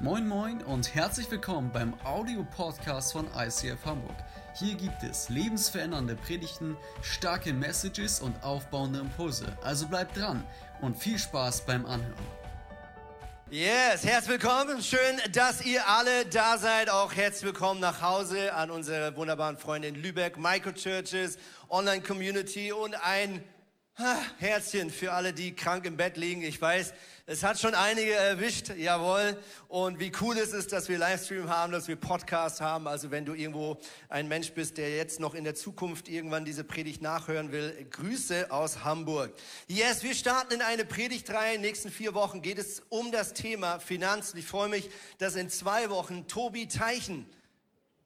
Moin Moin und herzlich willkommen beim Audio-Podcast von ICF Hamburg. Hier gibt es lebensverändernde Predigten, starke Messages und aufbauende Impulse. Also bleibt dran und viel Spaß beim Anhören. Yes, herzlich willkommen. Schön, dass ihr alle da seid. Auch herzlich willkommen nach Hause an unsere wunderbaren Freunde in Lübeck, Microchurches, Online Community und ein Herzchen für alle, die krank im Bett liegen. Ich weiß, es hat schon einige erwischt, jawohl. Und wie cool es ist, dass wir Livestream haben, dass wir Podcast haben. Also wenn du irgendwo ein Mensch bist, der jetzt noch in der Zukunft irgendwann diese Predigt nachhören will, Grüße aus Hamburg. Yes, wir starten in eine Predigtreihe. In den nächsten vier Wochen geht es um das Thema Finanzen. Ich freue mich, dass in zwei Wochen Tobi Teichen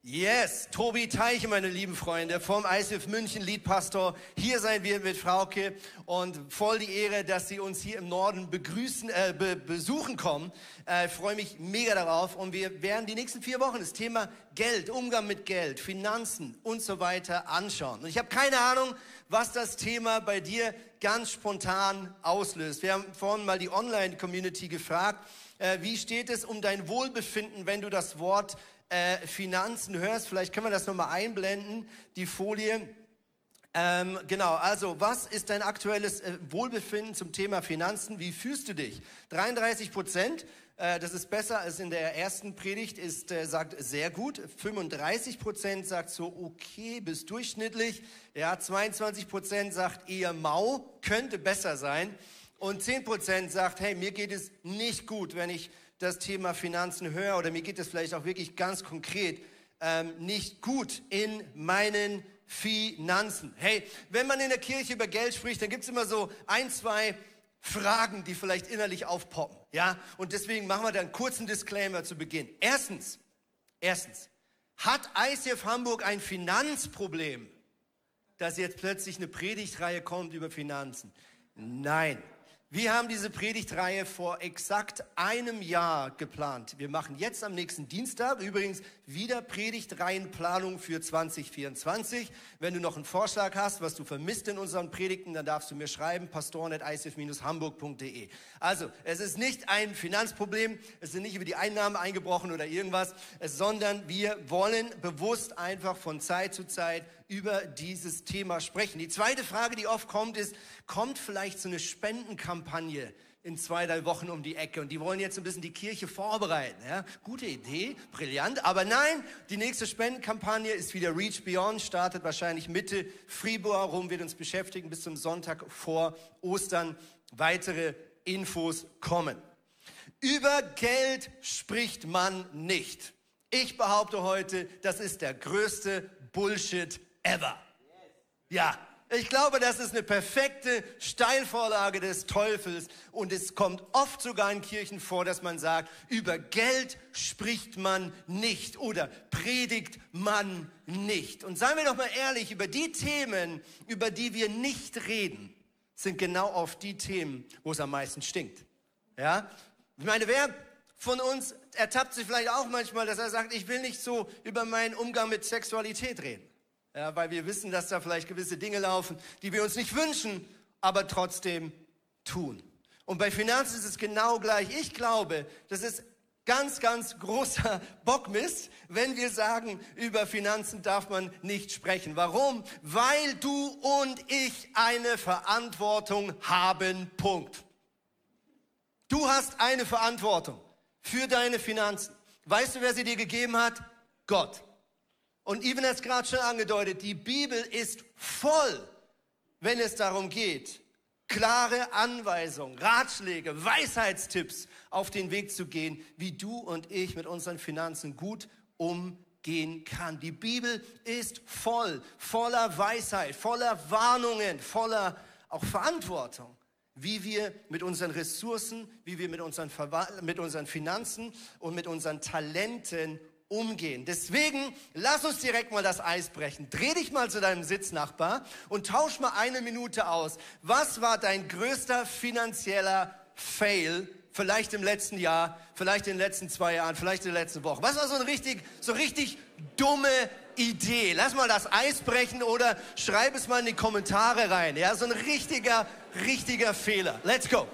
Yes, Tobi Teiche, meine lieben Freunde, vom ICF München, Liedpastor. Hier sein wir mit Frauke und voll die Ehre, dass Sie uns hier im Norden begrüßen, äh, be besuchen kommen. Äh, ich freue mich mega darauf und wir werden die nächsten vier Wochen das Thema Geld, Umgang mit Geld, Finanzen und so weiter anschauen. Und ich habe keine Ahnung, was das Thema bei dir ganz spontan auslöst. Wir haben vorhin mal die Online-Community gefragt, äh, wie steht es um dein Wohlbefinden, wenn du das Wort äh, Finanzen hörst. Vielleicht können wir das nochmal einblenden, die Folie. Ähm, genau, also was ist dein aktuelles äh, Wohlbefinden zum Thema Finanzen? Wie fühlst du dich? 33 Prozent, äh, das ist besser als in der ersten Predigt, ist, äh, sagt sehr gut. 35 Prozent sagt so okay bis durchschnittlich. Ja, 22 Prozent sagt eher mau, könnte besser sein. Und 10 Prozent sagt, hey, mir geht es nicht gut, wenn ich das Thema Finanzen höre oder mir geht es vielleicht auch wirklich ganz konkret ähm, nicht gut in meinen Finanzen. Hey, wenn man in der Kirche über Geld spricht, dann gibt's immer so ein, zwei Fragen, die vielleicht innerlich aufpoppen. Ja, und deswegen machen wir da einen kurzen Disclaimer zu Beginn. Erstens, erstens, hat ICF Hamburg ein Finanzproblem, dass jetzt plötzlich eine Predigtreihe kommt über Finanzen? Nein. Wir haben diese Predigtreihe vor exakt einem Jahr geplant. Wir machen jetzt am nächsten Dienstag übrigens wieder Predigtreihenplanung für 2024. Wenn du noch einen Vorschlag hast, was du vermisst in unseren Predigten, dann darfst du mir schreiben, pastoren.icf-hamburg.de. Also, es ist nicht ein Finanzproblem, es sind nicht über die Einnahmen eingebrochen oder irgendwas, sondern wir wollen bewusst einfach von Zeit zu Zeit über dieses Thema sprechen. Die zweite Frage, die oft kommt, ist, kommt vielleicht so eine Spendenkampagne in zwei, drei Wochen um die Ecke und die wollen jetzt ein bisschen die Kirche vorbereiten. Ja? Gute Idee, brillant, aber nein, die nächste Spendenkampagne ist wieder Reach Beyond, startet wahrscheinlich Mitte Februar rum, wird uns beschäftigen bis zum Sonntag vor Ostern. Weitere Infos kommen. Über Geld spricht man nicht. Ich behaupte heute, das ist der größte Bullshit ever. Ja, ich glaube, das ist eine perfekte Steilvorlage des Teufels und es kommt oft sogar in Kirchen vor, dass man sagt, über Geld spricht man nicht oder predigt man nicht. Und seien wir doch mal ehrlich, über die Themen, über die wir nicht reden, sind genau oft die Themen, wo es am meisten stinkt. Ja? Ich meine, wer von uns ertappt sich vielleicht auch manchmal, dass er sagt, ich will nicht so über meinen Umgang mit Sexualität reden. Ja, weil wir wissen, dass da vielleicht gewisse Dinge laufen, die wir uns nicht wünschen, aber trotzdem tun. Und bei Finanzen ist es genau gleich. Ich glaube, das ist ganz, ganz großer Bockmist, wenn wir sagen, über Finanzen darf man nicht sprechen. Warum? Weil du und ich eine Verantwortung haben. Punkt. Du hast eine Verantwortung für deine Finanzen. Weißt du, wer sie dir gegeben hat? Gott. Und Ivan hat es gerade schon angedeutet, die Bibel ist voll, wenn es darum geht, klare Anweisungen, Ratschläge, Weisheitstipps auf den Weg zu gehen, wie du und ich mit unseren Finanzen gut umgehen kann. Die Bibel ist voll, voller Weisheit, voller Warnungen, voller auch Verantwortung wie wir mit unseren Ressourcen, wie wir mit unseren, mit unseren Finanzen und mit unseren Talenten umgehen. Deswegen lass uns direkt mal das Eis brechen. Dreh dich mal zu deinem Sitznachbar und tausch mal eine Minute aus. Was war dein größter finanzieller Fail? Vielleicht im letzten Jahr, vielleicht in den letzten zwei Jahren, vielleicht in der letzten Woche. Was war so ein richtig, so richtig dumme Idee? Lass mal das Eis brechen oder schreib es mal in die Kommentare rein. Ja, so ein richtiger, richtiger Fehler. Let's go.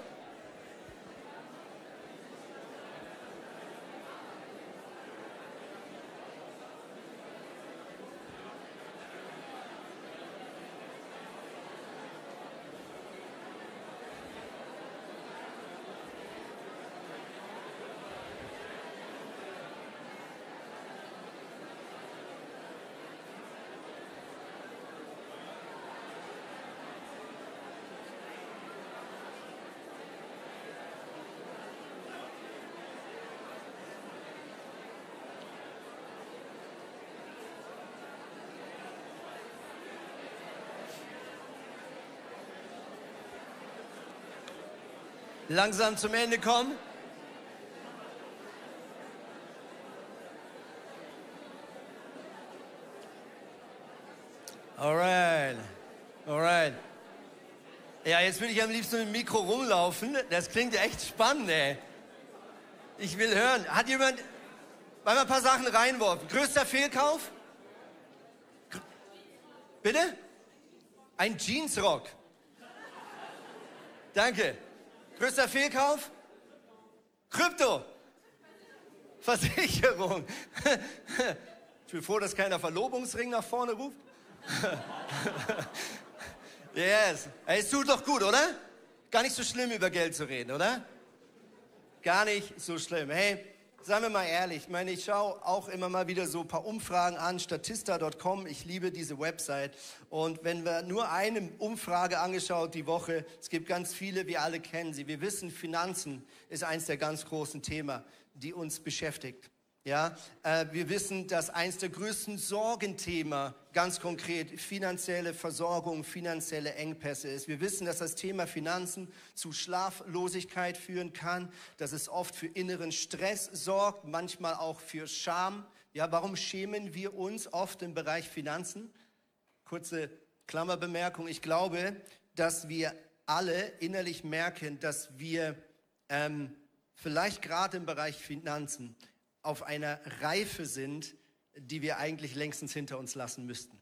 Langsam zum Ende kommen. Alright, alright. Ja, jetzt würde ich am liebsten mit dem Mikro rumlaufen. Das klingt echt spannend, ey. Ich will hören. Hat jemand, weil wir ein paar Sachen reinworfen. Größter Fehlkauf? Bitte? Ein Jeansrock. Danke. Größter Fehlkauf? Krypto. Versicherung. Ich bin froh, dass keiner Verlobungsring nach vorne ruft. yes. Es tut doch gut, oder? Gar nicht so schlimm, über Geld zu reden, oder? Gar nicht so schlimm. Hey, Seien wir mal ehrlich, ich meine, ich schaue auch immer mal wieder so ein paar Umfragen an, statista.com, ich liebe diese Website. Und wenn wir nur eine Umfrage angeschaut die Woche, es gibt ganz viele, wir alle kennen sie. Wir wissen, Finanzen ist eins der ganz großen Themen, die uns beschäftigt. Ja, äh, wir wissen, dass eins der größten Sorgenthema ganz konkret finanzielle Versorgung, finanzielle Engpässe ist. Wir wissen, dass das Thema Finanzen zu Schlaflosigkeit führen kann, dass es oft für inneren Stress sorgt, manchmal auch für Scham. Ja, warum schämen wir uns oft im Bereich Finanzen? Kurze Klammerbemerkung. Ich glaube, dass wir alle innerlich merken, dass wir ähm, vielleicht gerade im Bereich Finanzen auf einer Reife sind, die wir eigentlich längstens hinter uns lassen müssten.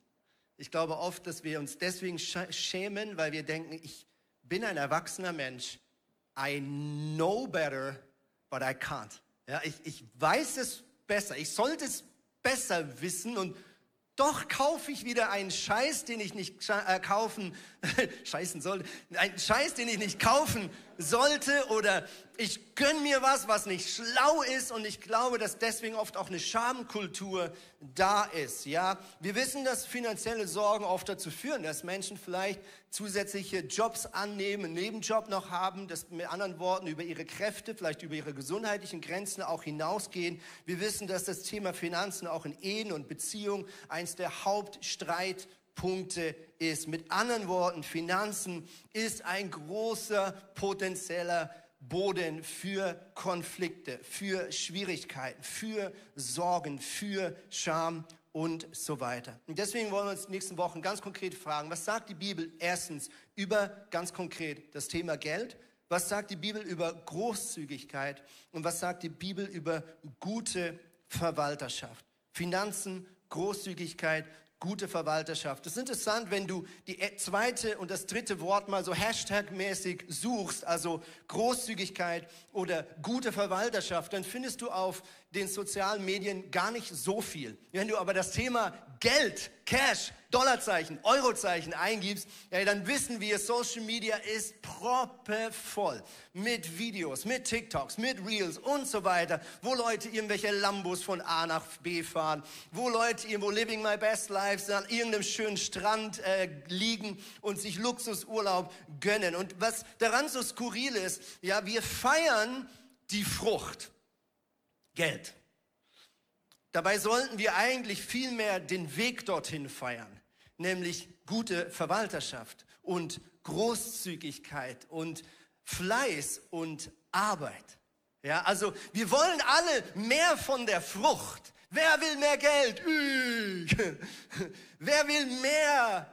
Ich glaube oft, dass wir uns deswegen schämen, weil wir denken, ich bin ein erwachsener Mensch. I know better, but I can't. Ja, ich, ich weiß es besser. Ich sollte es besser wissen und doch kaufe ich wieder einen Scheiß, den ich nicht äh, kaufen, scheißen sollte, einen Scheiß, den ich nicht kaufen sollte oder ich gönn mir was, was nicht schlau ist und ich glaube, dass deswegen oft auch eine Schamkultur da ist. Ja, wir wissen, dass finanzielle Sorgen oft dazu führen, dass Menschen vielleicht zusätzliche Jobs annehmen, einen Nebenjob noch haben, dass mit anderen Worten über ihre Kräfte, vielleicht über ihre gesundheitlichen Grenzen auch hinausgehen. Wir wissen, dass das Thema Finanzen auch in Ehen und Beziehungen eins der Hauptstreit Punkte ist. Mit anderen Worten, Finanzen ist ein großer potenzieller Boden für Konflikte, für Schwierigkeiten, für Sorgen, für Scham und so weiter. Und deswegen wollen wir uns in den nächsten Wochen ganz konkret fragen, was sagt die Bibel erstens über ganz konkret das Thema Geld? Was sagt die Bibel über Großzügigkeit? Und was sagt die Bibel über gute Verwalterschaft? Finanzen, Großzügigkeit, gute Verwalterschaft. Es ist interessant, wenn du die zweite und das dritte Wort mal so Hashtag-mäßig suchst, also Großzügigkeit oder gute Verwalterschaft, dann findest du auf den sozialen Medien gar nicht so viel. Wenn du aber das Thema Geld, Cash, Dollarzeichen, Eurozeichen eingibst, ja, dann wissen wir, Social Media ist proppevoll mit Videos, mit TikToks, mit Reels und so weiter, wo Leute irgendwelche Lambos von A nach B fahren, wo Leute irgendwo living my best lives an irgendeinem schönen Strand äh, liegen und sich Luxusurlaub gönnen. Und was daran so skurril ist, ja, wir feiern die Frucht. Geld. Dabei sollten wir eigentlich vielmehr den Weg dorthin feiern, nämlich gute Verwalterschaft und Großzügigkeit und Fleiß und Arbeit. Ja, also wir wollen alle mehr von der Frucht. Wer will mehr Geld? Wer will mehr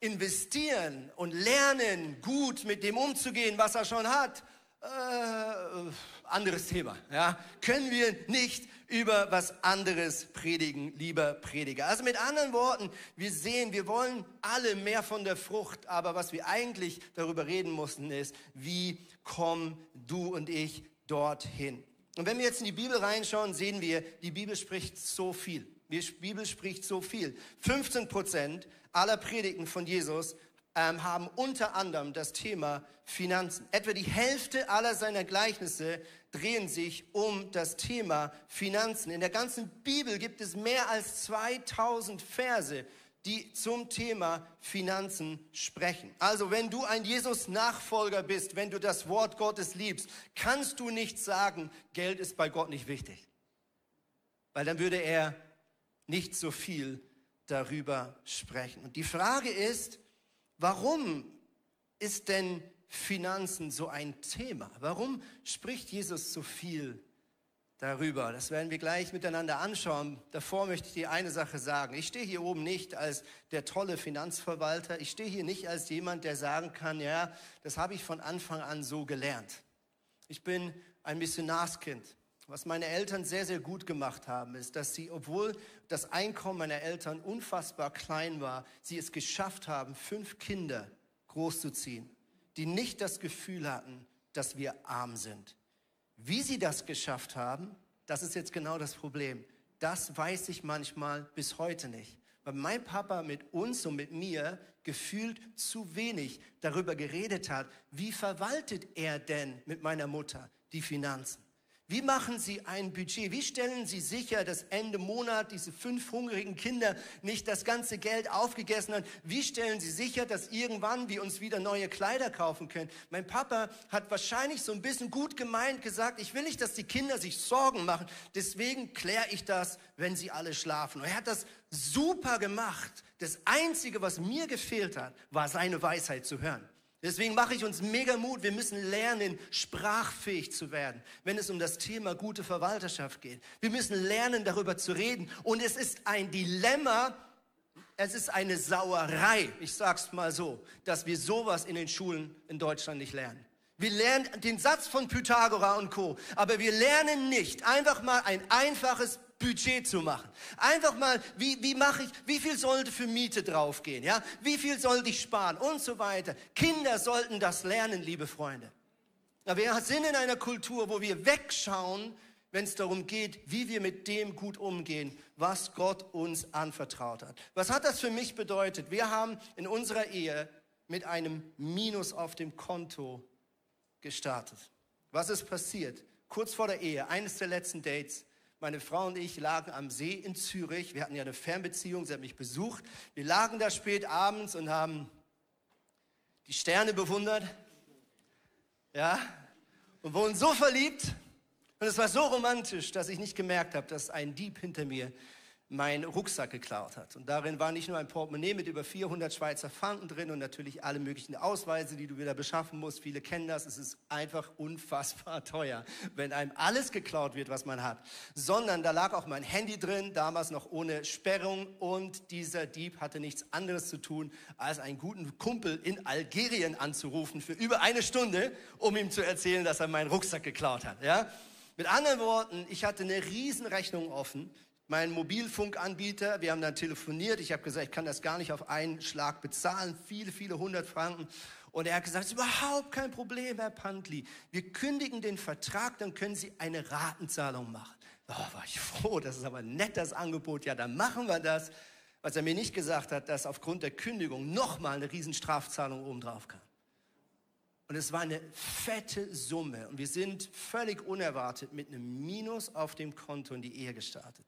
investieren und lernen, gut mit dem umzugehen, was er schon hat? Äh, anderes Thema. Ja? Können wir nicht über was anderes predigen, lieber Prediger. Also mit anderen Worten, wir sehen, wir wollen alle mehr von der Frucht, aber was wir eigentlich darüber reden mussten, ist, wie kommen du und ich dorthin? Und wenn wir jetzt in die Bibel reinschauen, sehen wir, die Bibel spricht so viel. Die Bibel spricht so viel. 15 Prozent aller Predigten von Jesus ähm, haben unter anderem das Thema Finanzen. Etwa die Hälfte aller seiner Gleichnisse drehen sich um das Thema Finanzen. In der ganzen Bibel gibt es mehr als 2000 Verse, die zum Thema Finanzen sprechen. Also wenn du ein Jesus-Nachfolger bist, wenn du das Wort Gottes liebst, kannst du nicht sagen, Geld ist bei Gott nicht wichtig. Weil dann würde er nicht so viel darüber sprechen. Und die Frage ist, warum ist denn Finanzen so ein Thema? Warum spricht Jesus so viel darüber? Das werden wir gleich miteinander anschauen. Davor möchte ich dir eine Sache sagen. Ich stehe hier oben nicht als der tolle Finanzverwalter. Ich stehe hier nicht als jemand, der sagen kann, ja, das habe ich von Anfang an so gelernt. Ich bin ein Missionarskind. Was meine Eltern sehr, sehr gut gemacht haben, ist, dass sie, obwohl das Einkommen meiner Eltern unfassbar klein war, sie es geschafft haben, fünf Kinder großzuziehen, die nicht das Gefühl hatten, dass wir arm sind. Wie sie das geschafft haben, das ist jetzt genau das Problem. Das weiß ich manchmal bis heute nicht. Weil mein Papa mit uns und mit mir gefühlt zu wenig darüber geredet hat, wie verwaltet er denn mit meiner Mutter die Finanzen. Wie machen Sie ein Budget? Wie stellen Sie sicher, dass Ende Monat diese fünf hungrigen Kinder nicht das ganze Geld aufgegessen haben? Wie stellen Sie sicher, dass irgendwann wir uns wieder neue Kleider kaufen können? Mein Papa hat wahrscheinlich so ein bisschen gut gemeint gesagt, ich will nicht, dass die Kinder sich Sorgen machen. Deswegen kläre ich das, wenn sie alle schlafen. Und er hat das super gemacht. Das Einzige, was mir gefehlt hat, war seine Weisheit zu hören. Deswegen mache ich uns mega Mut. Wir müssen lernen, sprachfähig zu werden, wenn es um das Thema gute Verwalterschaft geht. Wir müssen lernen, darüber zu reden. Und es ist ein Dilemma, es ist eine Sauerei, ich sag's mal so, dass wir sowas in den Schulen in Deutschland nicht lernen. Wir lernen den Satz von Pythagora und Co. Aber wir lernen nicht einfach mal ein einfaches Budget zu machen. Einfach mal, wie, wie mache ich, wie viel sollte für Miete draufgehen, ja? Wie viel sollte ich sparen und so weiter. Kinder sollten das lernen, liebe Freunde. Aber wir sind in einer Kultur, wo wir wegschauen, wenn es darum geht, wie wir mit dem gut umgehen, was Gott uns anvertraut hat. Was hat das für mich bedeutet? Wir haben in unserer Ehe mit einem Minus auf dem Konto gestartet. Was ist passiert? Kurz vor der Ehe, eines der letzten Dates, meine Frau und ich lagen am See in Zürich. Wir hatten ja eine Fernbeziehung, sie hat mich besucht. Wir lagen da spät abends und haben die Sterne bewundert. Ja, und wurden so verliebt. Und es war so romantisch, dass ich nicht gemerkt habe, dass ein Dieb hinter mir meinen Rucksack geklaut hat. Und darin war nicht nur ein Portemonnaie mit über 400 Schweizer Franken drin und natürlich alle möglichen Ausweise, die du wieder beschaffen musst. Viele kennen das. Es ist einfach unfassbar teuer, wenn einem alles geklaut wird, was man hat. Sondern da lag auch mein Handy drin, damals noch ohne Sperrung. Und dieser Dieb hatte nichts anderes zu tun, als einen guten Kumpel in Algerien anzurufen für über eine Stunde, um ihm zu erzählen, dass er meinen Rucksack geklaut hat. Ja? Mit anderen Worten, ich hatte eine Riesenrechnung offen mein Mobilfunkanbieter, wir haben dann telefoniert, ich habe gesagt, ich kann das gar nicht auf einen Schlag bezahlen, viele, viele hundert Franken. Und er hat gesagt, es ist überhaupt kein Problem, Herr Pantli. Wir kündigen den Vertrag, dann können Sie eine Ratenzahlung machen. Oh, war ich froh, das ist aber ein nettes Angebot. Ja, dann machen wir das. Was er mir nicht gesagt hat, dass aufgrund der Kündigung nochmal eine Riesenstrafzahlung obendrauf kam. Und es war eine fette Summe. Und wir sind völlig unerwartet mit einem Minus auf dem Konto in die Ehe gestartet.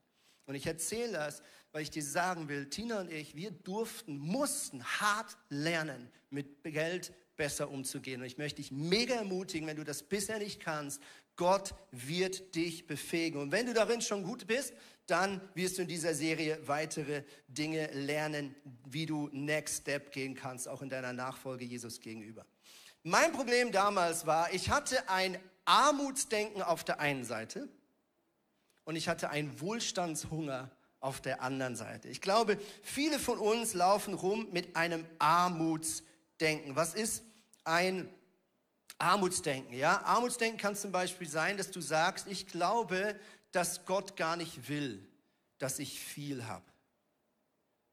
Und ich erzähle das, weil ich dir sagen will, Tina und ich, wir durften, mussten hart lernen, mit Geld besser umzugehen. Und ich möchte dich mega ermutigen, wenn du das bisher nicht kannst, Gott wird dich befähigen. Und wenn du darin schon gut bist, dann wirst du in dieser Serie weitere Dinge lernen, wie du Next Step gehen kannst, auch in deiner Nachfolge Jesus gegenüber. Mein Problem damals war, ich hatte ein Armutsdenken auf der einen Seite und ich hatte einen Wohlstandshunger auf der anderen Seite. Ich glaube, viele von uns laufen rum mit einem Armutsdenken. Was ist ein Armutsdenken? Ja, Armutsdenken kann zum Beispiel sein, dass du sagst, ich glaube, dass Gott gar nicht will, dass ich viel habe.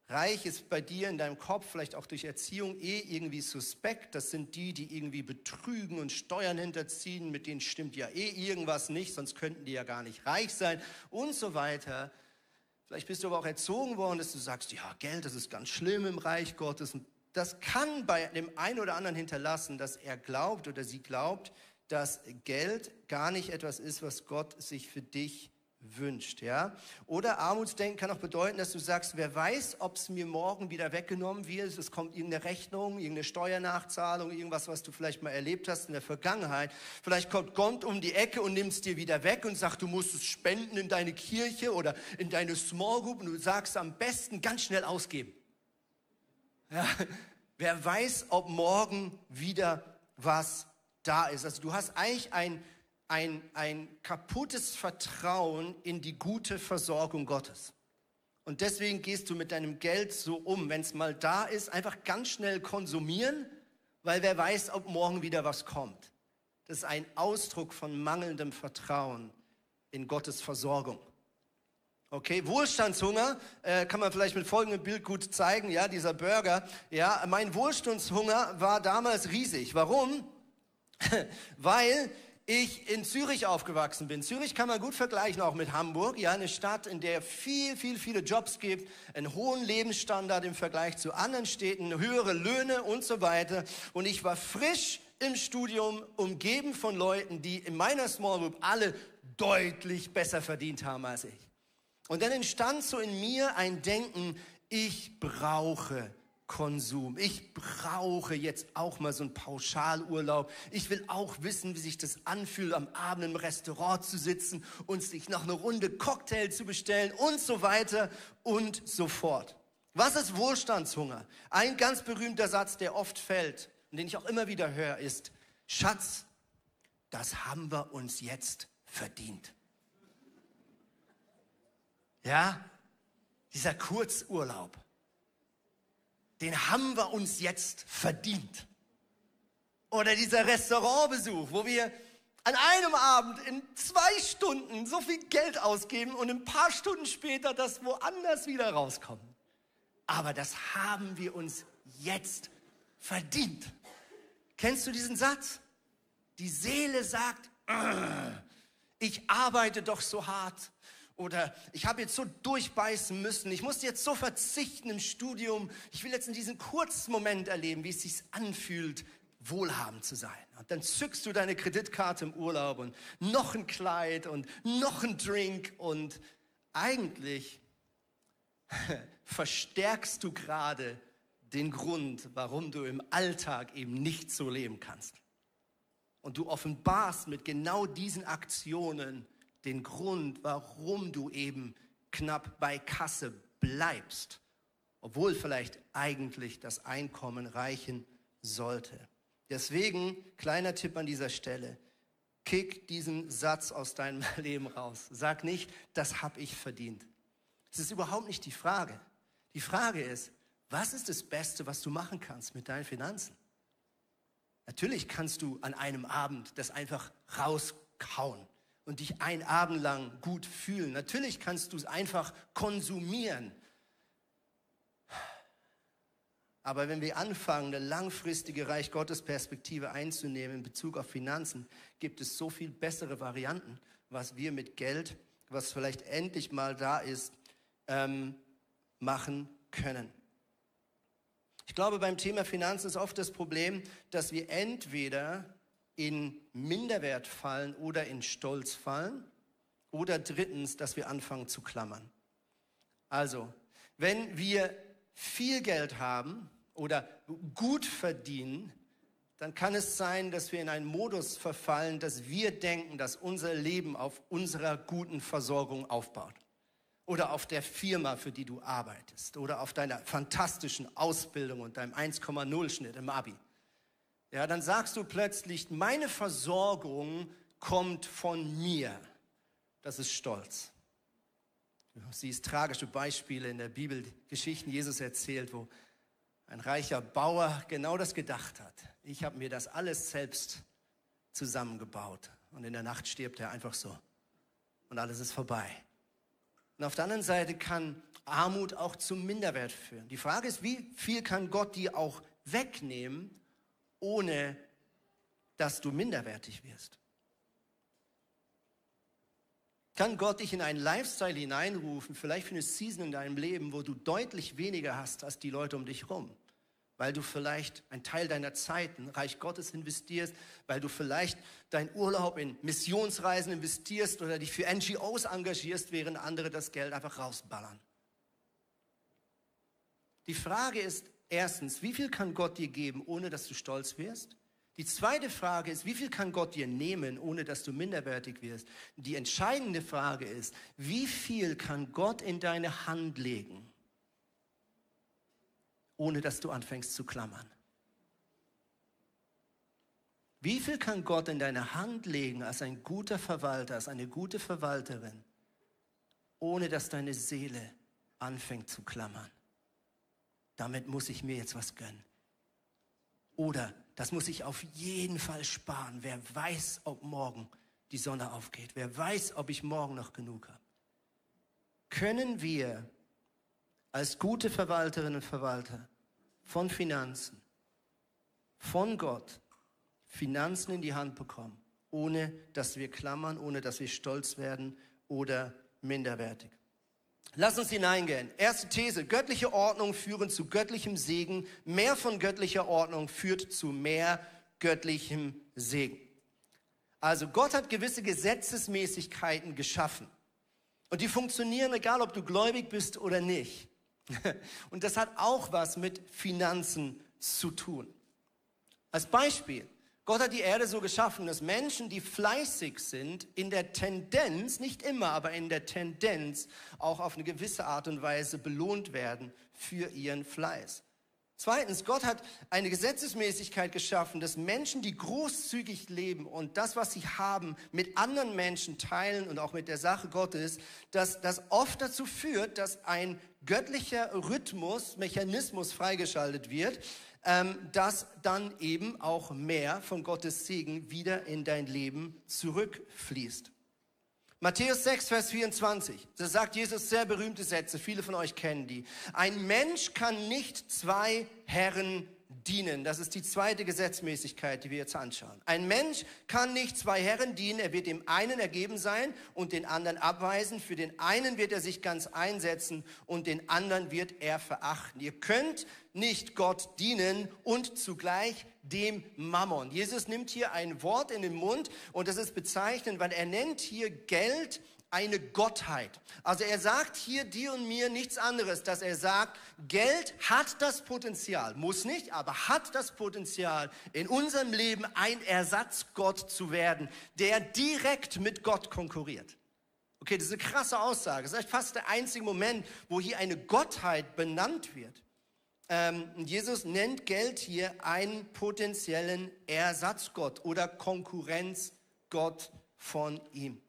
Reich ist bei dir in deinem Kopf, vielleicht auch durch Erziehung, eh irgendwie suspekt. Das sind die, die irgendwie betrügen und Steuern hinterziehen. Mit denen stimmt ja eh irgendwas nicht, sonst könnten die ja gar nicht reich sein und so weiter. Vielleicht bist du aber auch erzogen worden, dass du sagst, ja, Geld, das ist ganz schlimm im Reich Gottes. Und das kann bei dem einen oder anderen hinterlassen, dass er glaubt oder sie glaubt, dass Geld gar nicht etwas ist, was Gott sich für dich wünscht, ja. Oder Armutsdenken kann auch bedeuten, dass du sagst, wer weiß, ob es mir morgen wieder weggenommen wird, es kommt irgendeine Rechnung, irgendeine Steuernachzahlung, irgendwas, was du vielleicht mal erlebt hast in der Vergangenheit. Vielleicht kommt Gott um die Ecke und nimmt es dir wieder weg und sagt, du musst es spenden in deine Kirche oder in deine Small Group und du sagst am besten ganz schnell ausgeben. Ja. Wer weiß, ob morgen wieder was da ist. Also du hast eigentlich ein, ein, ein kaputtes Vertrauen in die gute Versorgung Gottes. Und deswegen gehst du mit deinem Geld so um. Wenn es mal da ist, einfach ganz schnell konsumieren, weil wer weiß, ob morgen wieder was kommt. Das ist ein Ausdruck von mangelndem Vertrauen in Gottes Versorgung. Okay, Wohlstandshunger äh, kann man vielleicht mit folgendem Bild gut zeigen. Ja, dieser Burger. Ja, mein Wohlstandshunger war damals riesig. Warum? Weil ich in Zürich aufgewachsen bin. Zürich kann man gut vergleichen auch mit Hamburg. Ja, eine Stadt, in der viel, viel, viele Jobs gibt, einen hohen Lebensstandard im Vergleich zu anderen Städten, höhere Löhne und so weiter. Und ich war frisch im Studium umgeben von Leuten, die in meiner Small Group alle deutlich besser verdient haben als ich. Und dann entstand so in mir ein Denken, ich brauche Konsum. Ich brauche jetzt auch mal so einen Pauschalurlaub. Ich will auch wissen, wie sich das anfühlt, am Abend im Restaurant zu sitzen und sich noch eine Runde Cocktail zu bestellen und so weiter und so fort. Was ist Wohlstandshunger? Ein ganz berühmter Satz, der oft fällt und den ich auch immer wieder höre, ist, Schatz, das haben wir uns jetzt verdient. Ja, dieser Kurzurlaub, den haben wir uns jetzt verdient. Oder dieser Restaurantbesuch, wo wir an einem Abend in zwei Stunden so viel Geld ausgeben und ein paar Stunden später das woanders wieder rauskommen. Aber das haben wir uns jetzt verdient. Kennst du diesen Satz? Die Seele sagt, ich arbeite doch so hart oder ich habe jetzt so durchbeißen müssen, ich musste jetzt so verzichten im Studium, ich will jetzt in diesem kurzen Moment erleben, wie es sich anfühlt, wohlhabend zu sein. Und dann zückst du deine Kreditkarte im Urlaub und noch ein Kleid und noch ein Drink und eigentlich verstärkst du gerade den Grund, warum du im Alltag eben nicht so leben kannst. Und du offenbarst mit genau diesen Aktionen, den Grund, warum du eben knapp bei Kasse bleibst, obwohl vielleicht eigentlich das Einkommen reichen sollte. Deswegen, kleiner Tipp an dieser Stelle, kick diesen Satz aus deinem Leben raus. Sag nicht, das habe ich verdient. Das ist überhaupt nicht die Frage. Die Frage ist, was ist das Beste, was du machen kannst mit deinen Finanzen? Natürlich kannst du an einem Abend das einfach rauskauen und dich ein Abend lang gut fühlen. Natürlich kannst du es einfach konsumieren. Aber wenn wir anfangen, eine langfristige Reich Gottes Perspektive einzunehmen in Bezug auf Finanzen, gibt es so viel bessere Varianten, was wir mit Geld, was vielleicht endlich mal da ist, ähm, machen können. Ich glaube, beim Thema Finanzen ist oft das Problem, dass wir entweder in Minderwert fallen oder in Stolz fallen. Oder drittens, dass wir anfangen zu klammern. Also, wenn wir viel Geld haben oder gut verdienen, dann kann es sein, dass wir in einen Modus verfallen, dass wir denken, dass unser Leben auf unserer guten Versorgung aufbaut. Oder auf der Firma, für die du arbeitest. Oder auf deiner fantastischen Ausbildung und deinem 1,0 Schnitt im Abi ja, dann sagst du plötzlich, meine Versorgung kommt von mir. Das ist Stolz. Du siehst tragische Beispiele in der Bibel, Geschichten Jesus erzählt, wo ein reicher Bauer genau das gedacht hat. Ich habe mir das alles selbst zusammengebaut. Und in der Nacht stirbt er einfach so. Und alles ist vorbei. Und auf der anderen Seite kann Armut auch zum Minderwert führen. Die Frage ist, wie viel kann Gott dir auch wegnehmen, ohne dass du minderwertig wirst? Kann Gott dich in einen Lifestyle hineinrufen, vielleicht für eine Season in deinem Leben, wo du deutlich weniger hast als die Leute um dich herum? Weil du vielleicht einen Teil deiner Zeit in Reich Gottes investierst, weil du vielleicht deinen Urlaub in Missionsreisen investierst oder dich für NGOs engagierst, während andere das Geld einfach rausballern. Die Frage ist, Erstens, wie viel kann Gott dir geben, ohne dass du stolz wirst? Die zweite Frage ist, wie viel kann Gott dir nehmen, ohne dass du minderwertig wirst? Die entscheidende Frage ist, wie viel kann Gott in deine Hand legen, ohne dass du anfängst zu klammern? Wie viel kann Gott in deine Hand legen als ein guter Verwalter, als eine gute Verwalterin, ohne dass deine Seele anfängt zu klammern? Damit muss ich mir jetzt was gönnen. Oder das muss ich auf jeden Fall sparen. Wer weiß, ob morgen die Sonne aufgeht. Wer weiß, ob ich morgen noch genug habe. Können wir als gute Verwalterinnen und Verwalter von Finanzen, von Gott, Finanzen in die Hand bekommen, ohne dass wir klammern, ohne dass wir stolz werden oder minderwertig. Lass uns hineingehen. Erste These. Göttliche Ordnung führen zu göttlichem Segen. Mehr von göttlicher Ordnung führt zu mehr göttlichem Segen. Also Gott hat gewisse Gesetzesmäßigkeiten geschaffen. Und die funktionieren, egal ob du gläubig bist oder nicht. Und das hat auch was mit Finanzen zu tun. Als Beispiel, Gott hat die Erde so geschaffen, dass Menschen, die fleißig sind, in der Tendenz, nicht immer, aber in der Tendenz auch auf eine gewisse Art und Weise belohnt werden für ihren Fleiß. Zweitens, Gott hat eine Gesetzesmäßigkeit geschaffen, dass Menschen, die großzügig leben und das, was sie haben, mit anderen Menschen teilen und auch mit der Sache Gottes, dass das oft dazu führt, dass ein göttlicher Rhythmus, Mechanismus freigeschaltet wird, dass dann eben auch mehr von Gottes Segen wieder in dein Leben zurückfließt. Matthäus 6, Vers 24, da sagt Jesus sehr berühmte Sätze, viele von euch kennen die. Ein Mensch kann nicht zwei Herren dienen. Das ist die zweite Gesetzmäßigkeit, die wir jetzt anschauen. Ein Mensch kann nicht zwei Herren dienen. Er wird dem einen ergeben sein und den anderen abweisen. Für den einen wird er sich ganz einsetzen und den anderen wird er verachten. Ihr könnt nicht Gott dienen und zugleich dem Mammon. Jesus nimmt hier ein Wort in den Mund und das ist bezeichnend, weil er nennt hier Geld eine Gottheit. Also er sagt hier dir und mir nichts anderes, dass er sagt, Geld hat das Potenzial, muss nicht, aber hat das Potenzial, in unserem Leben ein Ersatzgott zu werden, der direkt mit Gott konkurriert. Okay, das ist eine krasse Aussage. Das ist fast der einzige Moment, wo hier eine Gottheit benannt wird. Ähm, Jesus nennt Geld hier einen potenziellen Ersatzgott oder Konkurrenzgott von ihm.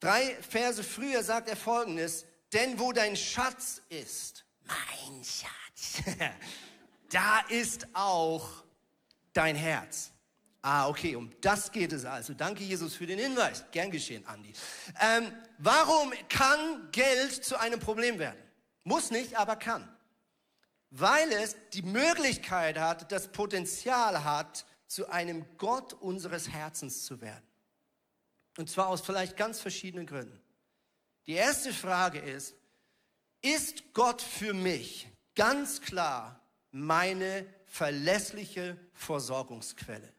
Drei Verse früher sagt er folgendes, denn wo dein Schatz ist, mein Schatz, da ist auch dein Herz. Ah, okay, um das geht es also. Danke, Jesus, für den Hinweis. Gern geschehen, Andi. Ähm, warum kann Geld zu einem Problem werden? Muss nicht, aber kann. Weil es die Möglichkeit hat, das Potenzial hat, zu einem Gott unseres Herzens zu werden. Und zwar aus vielleicht ganz verschiedenen Gründen. Die erste Frage ist, ist Gott für mich ganz klar meine verlässliche Versorgungsquelle?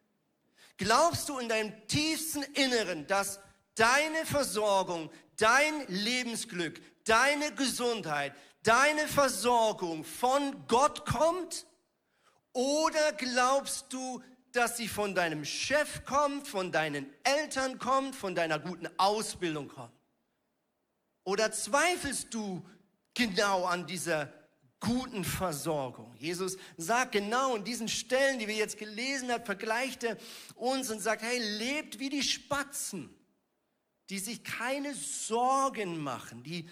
Glaubst du in deinem tiefsten Inneren, dass deine Versorgung, dein Lebensglück, deine Gesundheit, deine Versorgung von Gott kommt? Oder glaubst du, dass sie von deinem Chef kommt, von deinen Eltern kommt, von deiner guten Ausbildung kommt? Oder zweifelst du genau an dieser guten Versorgung? Jesus sagt genau in diesen Stellen, die wir jetzt gelesen haben, vergleicht er uns und sagt, hey, lebt wie die Spatzen, die sich keine Sorgen machen, die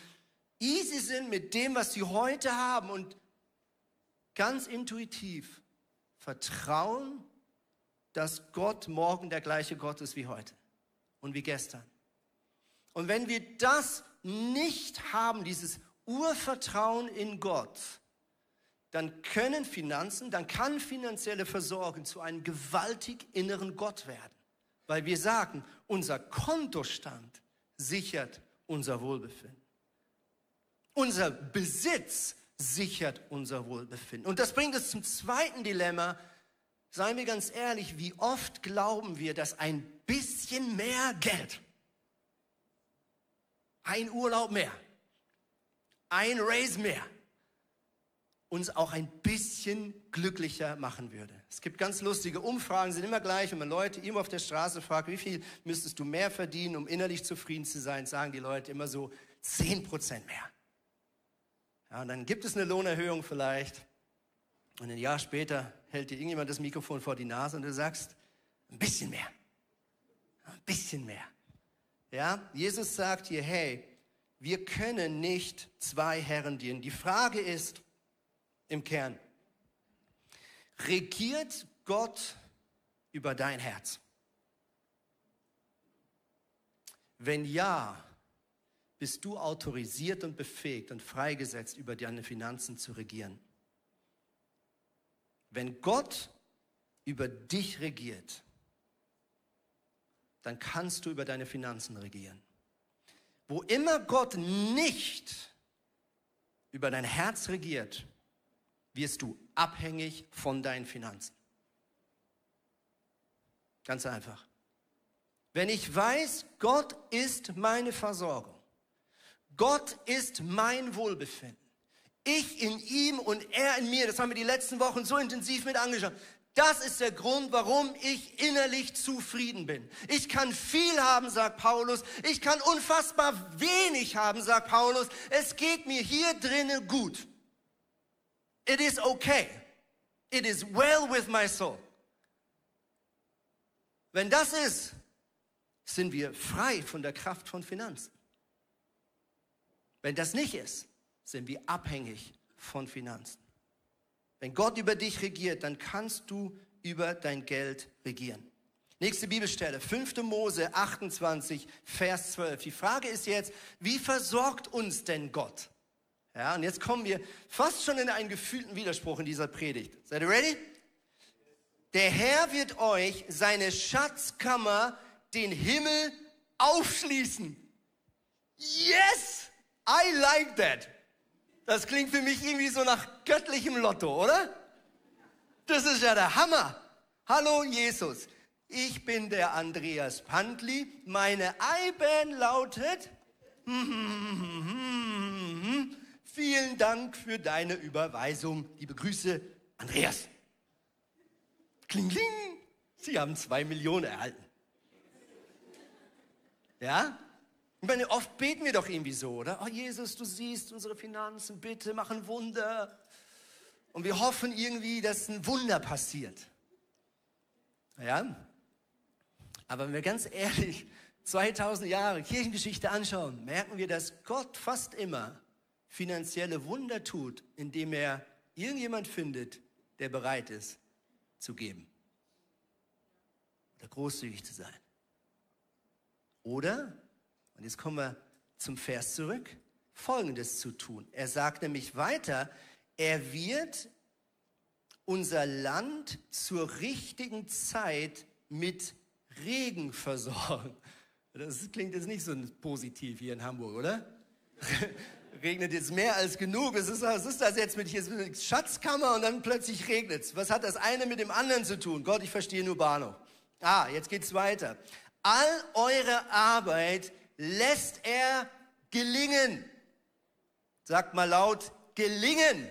easy sind mit dem, was sie heute haben und ganz intuitiv vertrauen dass Gott morgen der gleiche Gott ist wie heute und wie gestern. Und wenn wir das nicht haben, dieses Urvertrauen in Gott, dann können Finanzen, dann kann finanzielle Versorgung zu einem gewaltig inneren Gott werden. Weil wir sagen, unser Kontostand sichert unser Wohlbefinden. Unser Besitz sichert unser Wohlbefinden. Und das bringt uns zum zweiten Dilemma, Seien wir ganz ehrlich, wie oft glauben wir, dass ein bisschen mehr Geld, ein Urlaub mehr, ein Raise mehr, uns auch ein bisschen glücklicher machen würde. Es gibt ganz lustige Umfragen, sind immer gleich, wenn man Leute immer auf der Straße fragt, wie viel müsstest du mehr verdienen, um innerlich zufrieden zu sein, sagen die Leute immer so 10 Prozent mehr. Ja, und dann gibt es eine Lohnerhöhung vielleicht und ein Jahr später hält dir irgendjemand das Mikrofon vor die Nase und du sagst, Ein bisschen mehr. Ein bisschen mehr. Ja, Jesus sagt hier, hey, wir können nicht zwei Herren dienen. Die Frage ist im Kern, regiert Gott über dein Herz? Wenn ja, bist du autorisiert und befähigt und freigesetzt, über deine Finanzen zu regieren. Wenn Gott über dich regiert, dann kannst du über deine Finanzen regieren. Wo immer Gott nicht über dein Herz regiert, wirst du abhängig von deinen Finanzen. Ganz einfach. Wenn ich weiß, Gott ist meine Versorgung, Gott ist mein Wohlbefinden, ich in ihm und er in mir, das haben wir die letzten Wochen so intensiv mit angeschaut. Das ist der Grund, warum ich innerlich zufrieden bin. Ich kann viel haben, sagt Paulus. Ich kann unfassbar wenig haben, sagt Paulus. Es geht mir hier drinnen gut. It is okay. It is well with my soul. Wenn das ist, sind wir frei von der Kraft von Finanzen. Wenn das nicht ist, sind wir abhängig von Finanzen. Wenn Gott über dich regiert, dann kannst du über dein Geld regieren. Nächste Bibelstelle, 5. Mose 28, Vers 12. Die Frage ist jetzt, wie versorgt uns denn Gott? Ja, und jetzt kommen wir fast schon in einen gefühlten Widerspruch in dieser Predigt. Seid ihr ready? Der Herr wird euch seine Schatzkammer, den Himmel, aufschließen. Yes! I like that. Das klingt für mich irgendwie so nach göttlichem Lotto, oder? Das ist ja der Hammer. Hallo Jesus, ich bin der Andreas Pantli. Meine IBAN lautet. Vielen Dank für deine Überweisung. Liebe Grüße, Andreas. Kling, kling. Sie haben zwei Millionen erhalten. Ja? Ich meine, oft beten wir doch irgendwie so, oder? Oh Jesus, du siehst unsere Finanzen, bitte mach ein Wunder. Und wir hoffen irgendwie, dass ein Wunder passiert. Ja? Aber wenn wir ganz ehrlich 2000 Jahre Kirchengeschichte anschauen, merken wir, dass Gott fast immer finanzielle Wunder tut, indem er irgendjemand findet, der bereit ist zu geben. Oder großzügig zu sein. Oder und jetzt kommen wir zum Vers zurück. Folgendes zu tun. Er sagt nämlich weiter, er wird unser Land zur richtigen Zeit mit Regen versorgen. Das klingt jetzt nicht so positiv hier in Hamburg, oder? regnet jetzt mehr als genug. Was ist, was ist das jetzt mit hier Schatzkammer und dann plötzlich regnet es? Was hat das eine mit dem anderen zu tun? Gott, ich verstehe nur Bahnhof. Ah, jetzt geht's weiter. All eure Arbeit lässt er gelingen. Sagt mal laut, gelingen. gelingen.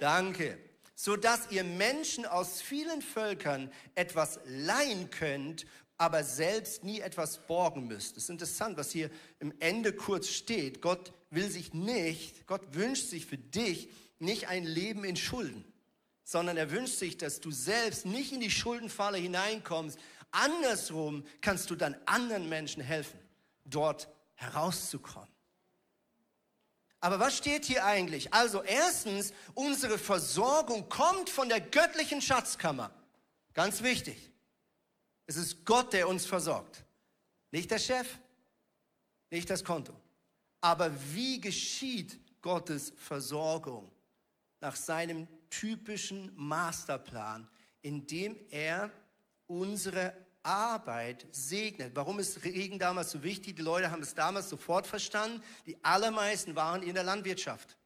Danke. Sodass ihr Menschen aus vielen Völkern etwas leihen könnt, aber selbst nie etwas borgen müsst. Es ist interessant, was hier im Ende kurz steht. Gott will sich nicht, Gott wünscht sich für dich nicht ein Leben in Schulden, sondern er wünscht sich, dass du selbst nicht in die Schuldenfalle hineinkommst. Andersrum kannst du dann anderen Menschen helfen dort herauszukommen. Aber was steht hier eigentlich? Also erstens, unsere Versorgung kommt von der göttlichen Schatzkammer. Ganz wichtig. Es ist Gott, der uns versorgt. Nicht der Chef, nicht das Konto. Aber wie geschieht Gottes Versorgung? Nach seinem typischen Masterplan, indem er unsere Arbeit segnet. Warum ist Regen damals so wichtig? Die Leute haben es damals sofort verstanden. Die allermeisten waren in der Landwirtschaft.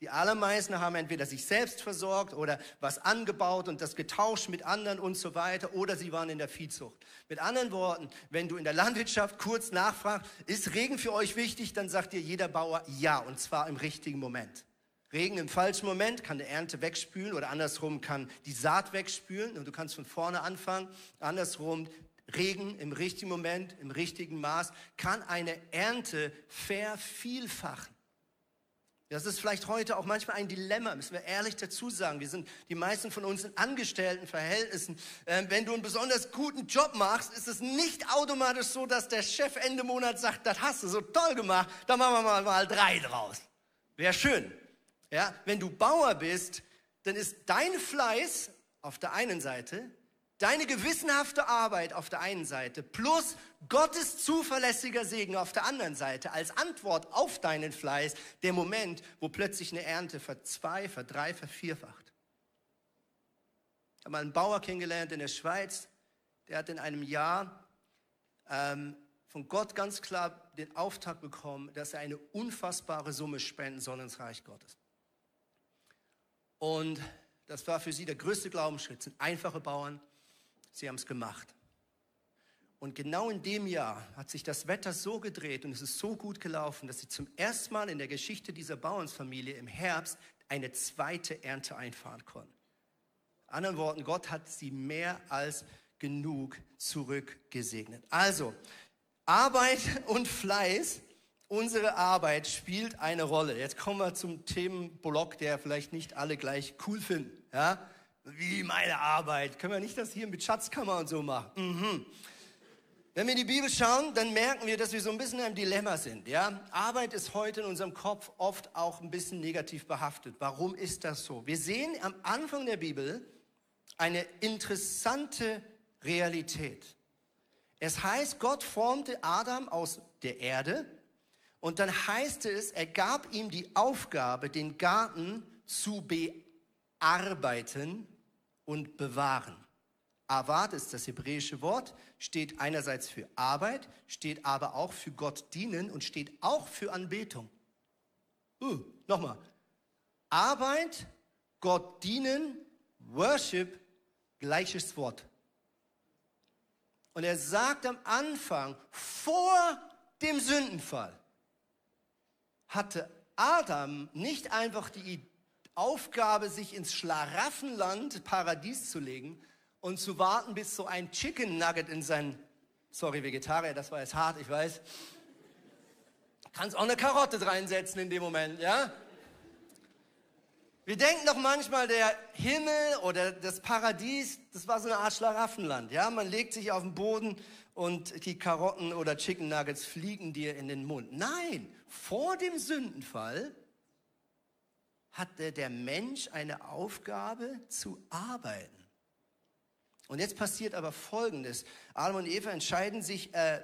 Die allermeisten haben entweder sich selbst versorgt oder was angebaut und das getauscht mit anderen und so weiter oder sie waren in der Viehzucht. Mit anderen Worten, wenn du in der Landwirtschaft kurz nachfragst, ist Regen für euch wichtig, dann sagt dir jeder Bauer ja und zwar im richtigen Moment. Regen im falschen Moment kann eine Ernte wegspülen oder andersrum kann die Saat wegspülen und du kannst von vorne anfangen. Andersrum, Regen im richtigen Moment, im richtigen Maß kann eine Ernte vervielfachen. Das ist vielleicht heute auch manchmal ein Dilemma, müssen wir ehrlich dazu sagen. Wir sind, die meisten von uns in Angestelltenverhältnissen. Ähm, wenn du einen besonders guten Job machst, ist es nicht automatisch so, dass der Chef Ende Monat sagt, das hast du so toll gemacht, da machen wir mal, mal drei draus. Wäre schön. Ja, wenn du Bauer bist, dann ist dein Fleiß auf der einen Seite Deine gewissenhafte Arbeit auf der einen Seite plus Gottes zuverlässiger Segen auf der anderen Seite als Antwort auf deinen Fleiß der Moment, wo plötzlich eine Ernte verzwei, verdrei, vervierfacht. Ich habe mal einen Bauer kennengelernt in der Schweiz, der hat in einem Jahr ähm, von Gott ganz klar den Auftrag bekommen, dass er eine unfassbare Summe spenden soll ins Reich Gottes. Und das war für sie der größte Glaubensschritt. sind einfache Bauern, Sie haben es gemacht. Und genau in dem Jahr hat sich das Wetter so gedreht und es ist so gut gelaufen, dass sie zum ersten Mal in der Geschichte dieser Bauernsfamilie im Herbst eine zweite Ernte einfahren konnten. Anderen Worten, Gott hat sie mehr als genug zurückgesegnet. Also, Arbeit und Fleiß, unsere Arbeit spielt eine Rolle. Jetzt kommen wir zum Themenblock, der vielleicht nicht alle gleich cool finden. Ja? Wie meine Arbeit? Können wir nicht das hier mit Schatzkammer und so machen? Mhm. Wenn wir in die Bibel schauen, dann merken wir, dass wir so ein bisschen in einem Dilemma sind. Ja? Arbeit ist heute in unserem Kopf oft auch ein bisschen negativ behaftet. Warum ist das so? Wir sehen am Anfang der Bibel eine interessante Realität. Es heißt, Gott formte Adam aus der Erde und dann heißt es, er gab ihm die Aufgabe, den Garten zu bearbeiten und bewahren. Avat ist das hebräische Wort, steht einerseits für Arbeit, steht aber auch für Gott dienen und steht auch für Anbetung. Uh, nochmal. Arbeit, Gott dienen, Worship, gleiches Wort. Und er sagt am Anfang, vor dem Sündenfall, hatte Adam nicht einfach die Aufgabe, sich ins Schlaraffenland Paradies zu legen und zu warten, bis so ein Chicken Nugget in sein, sorry Vegetarier, das war jetzt hart, ich weiß, kannst auch eine Karotte reinsetzen in dem Moment, ja? Wir denken doch manchmal, der Himmel oder das Paradies, das war so eine Art Schlaraffenland, ja? Man legt sich auf den Boden und die Karotten oder Chicken Nuggets fliegen dir in den Mund. Nein, vor dem Sündenfall hatte der Mensch eine Aufgabe zu arbeiten. Und jetzt passiert aber Folgendes. Adam und Eva entscheiden sich äh,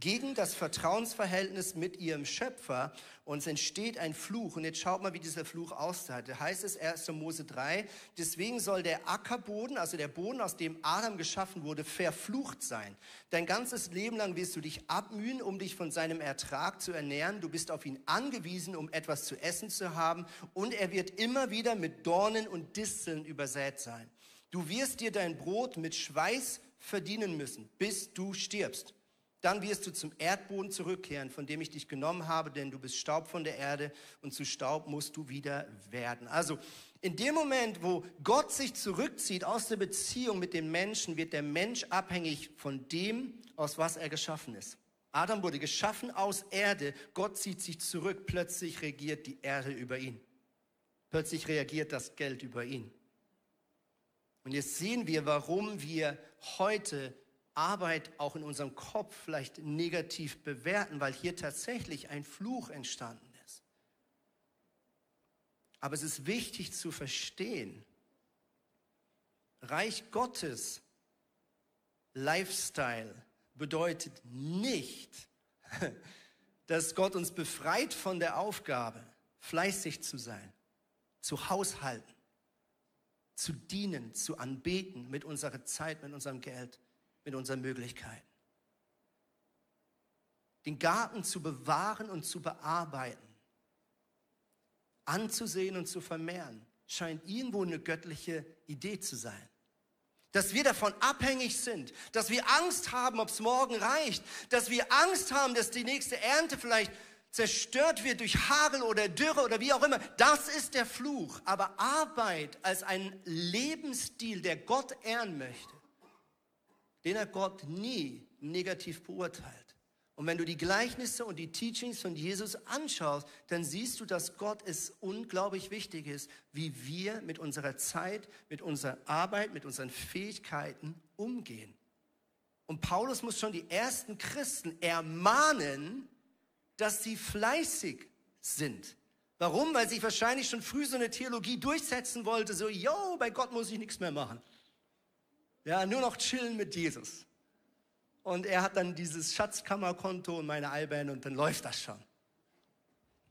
gegen das Vertrauensverhältnis mit ihrem Schöpfer und es entsteht ein Fluch. Und jetzt schaut mal, wie dieser Fluch aussah. Da heißt es 1. Mose 3, deswegen soll der Ackerboden, also der Boden, aus dem Adam geschaffen wurde, verflucht sein. Dein ganzes Leben lang wirst du dich abmühen, um dich von seinem Ertrag zu ernähren. Du bist auf ihn angewiesen, um etwas zu essen zu haben. Und er wird immer wieder mit Dornen und Disteln übersät sein. Du wirst dir dein Brot mit Schweiß verdienen müssen, bis du stirbst. Dann wirst du zum Erdboden zurückkehren, von dem ich dich genommen habe, denn du bist Staub von der Erde und zu Staub musst du wieder werden. Also in dem Moment, wo Gott sich zurückzieht aus der Beziehung mit dem Menschen, wird der Mensch abhängig von dem, aus was er geschaffen ist. Adam wurde geschaffen aus Erde, Gott zieht sich zurück, plötzlich regiert die Erde über ihn. Plötzlich reagiert das Geld über ihn. Und jetzt sehen wir, warum wir heute Arbeit auch in unserem Kopf vielleicht negativ bewerten, weil hier tatsächlich ein Fluch entstanden ist. Aber es ist wichtig zu verstehen, Reich Gottes Lifestyle bedeutet nicht, dass Gott uns befreit von der Aufgabe, fleißig zu sein, zu haushalten, zu dienen, zu anbeten mit unserer Zeit, mit unserem Geld mit unseren Möglichkeiten. Den Garten zu bewahren und zu bearbeiten, anzusehen und zu vermehren, scheint irgendwo eine göttliche Idee zu sein. Dass wir davon abhängig sind, dass wir Angst haben, ob es morgen reicht, dass wir Angst haben, dass die nächste Ernte vielleicht zerstört wird durch Hagel oder Dürre oder wie auch immer. Das ist der Fluch. Aber Arbeit als ein Lebensstil, der Gott ehren möchte, den hat Gott nie negativ beurteilt. Und wenn du die Gleichnisse und die Teachings von Jesus anschaust, dann siehst du, dass Gott es unglaublich wichtig ist, wie wir mit unserer Zeit, mit unserer Arbeit, mit unseren Fähigkeiten umgehen. Und Paulus muss schon die ersten Christen ermahnen, dass sie fleißig sind. Warum? Weil sich wahrscheinlich schon früh so eine Theologie durchsetzen wollte, so, yo, bei Gott muss ich nichts mehr machen. Ja, nur noch chillen mit Jesus. Und er hat dann dieses Schatzkammerkonto und meine Eibern und dann läuft das schon.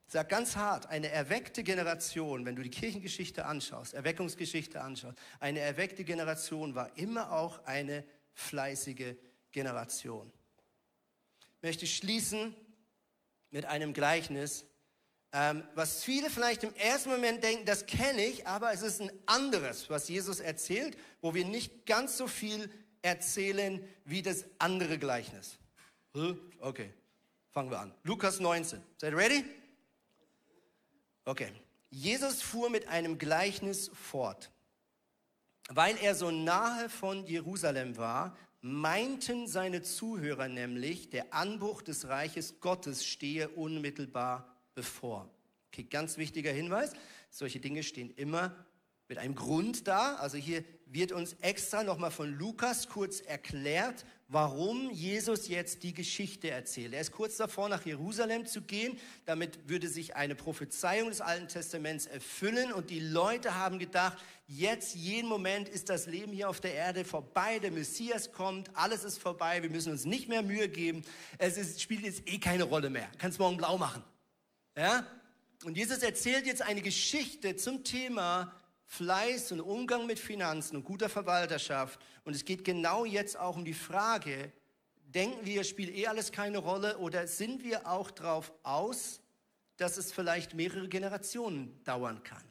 Ich sage ganz hart, eine erweckte Generation, wenn du die Kirchengeschichte anschaust, Erweckungsgeschichte anschaust, eine erweckte Generation war immer auch eine fleißige Generation. Ich möchte schließen mit einem Gleichnis, ähm, was viele vielleicht im ersten Moment denken, das kenne ich, aber es ist ein anderes, was Jesus erzählt, wo wir nicht ganz so viel erzählen wie das andere Gleichnis. Okay, fangen wir an. Lukas 19. Seid ihr ready? Okay. Jesus fuhr mit einem Gleichnis fort. Weil er so nahe von Jerusalem war, meinten seine Zuhörer nämlich, der Anbruch des Reiches Gottes stehe unmittelbar bevor. Okay, ganz wichtiger Hinweis. Solche Dinge stehen immer mit einem Grund da. Also hier wird uns extra nochmal von Lukas kurz erklärt, warum Jesus jetzt die Geschichte erzählt. Er ist kurz davor, nach Jerusalem zu gehen. Damit würde sich eine Prophezeiung des Alten Testaments erfüllen. Und die Leute haben gedacht, jetzt jeden Moment ist das Leben hier auf der Erde vorbei. Der Messias kommt, alles ist vorbei. Wir müssen uns nicht mehr Mühe geben. Es ist, spielt jetzt eh keine Rolle mehr. Kannst morgen blau machen. Ja? Und Jesus erzählt jetzt eine Geschichte zum Thema Fleiß und Umgang mit Finanzen und guter Verwalterschaft. Und es geht genau jetzt auch um die Frage, denken wir, spielt eh alles keine Rolle oder sind wir auch darauf aus, dass es vielleicht mehrere Generationen dauern kann?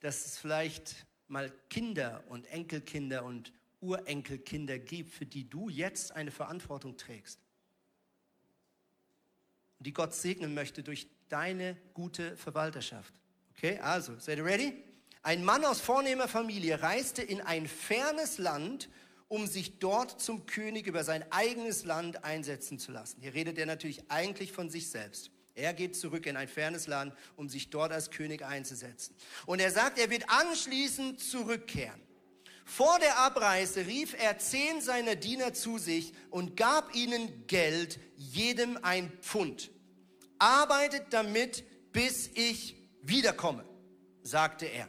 Dass es vielleicht mal Kinder und Enkelkinder und Urenkelkinder gibt, für die du jetzt eine Verantwortung trägst. Und die Gott segnen möchte durch deine gute Verwalterschaft. Okay, also, seid ihr ready? Ein Mann aus vornehmer Familie reiste in ein fernes Land, um sich dort zum König über sein eigenes Land einsetzen zu lassen. Hier redet er natürlich eigentlich von sich selbst. Er geht zurück in ein fernes Land, um sich dort als König einzusetzen. Und er sagt, er wird anschließend zurückkehren. Vor der Abreise rief er zehn seiner Diener zu sich und gab ihnen Geld, jedem ein Pfund. Arbeitet damit, bis ich wiederkomme, sagte er.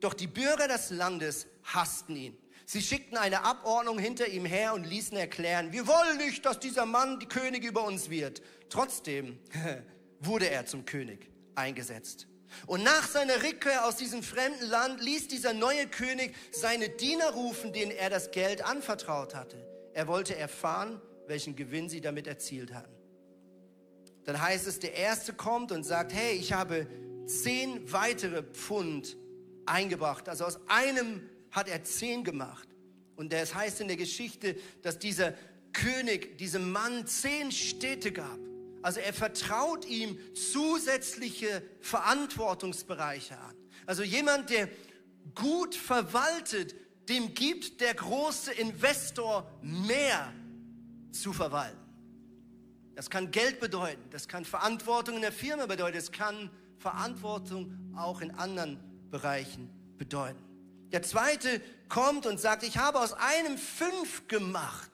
Doch die Bürger des Landes hassten ihn. Sie schickten eine Abordnung hinter ihm her und ließen erklären, wir wollen nicht, dass dieser Mann die König über uns wird. Trotzdem wurde er zum König eingesetzt. Und nach seiner Rückkehr aus diesem fremden Land ließ dieser neue König seine Diener rufen, denen er das Geld anvertraut hatte. Er wollte erfahren, welchen Gewinn sie damit erzielt hatten. Dann heißt es, der Erste kommt und sagt, hey, ich habe zehn weitere Pfund eingebracht. Also aus einem hat er zehn gemacht. Und es heißt in der Geschichte, dass dieser König diesem Mann zehn Städte gab. Also er vertraut ihm zusätzliche Verantwortungsbereiche an. Also jemand, der gut verwaltet, dem gibt der große Investor mehr zu verwalten. Das kann Geld bedeuten, das kann Verantwortung in der Firma bedeuten, es kann Verantwortung auch in anderen Bereichen bedeuten. Der zweite kommt und sagt, ich habe aus einem fünf gemacht.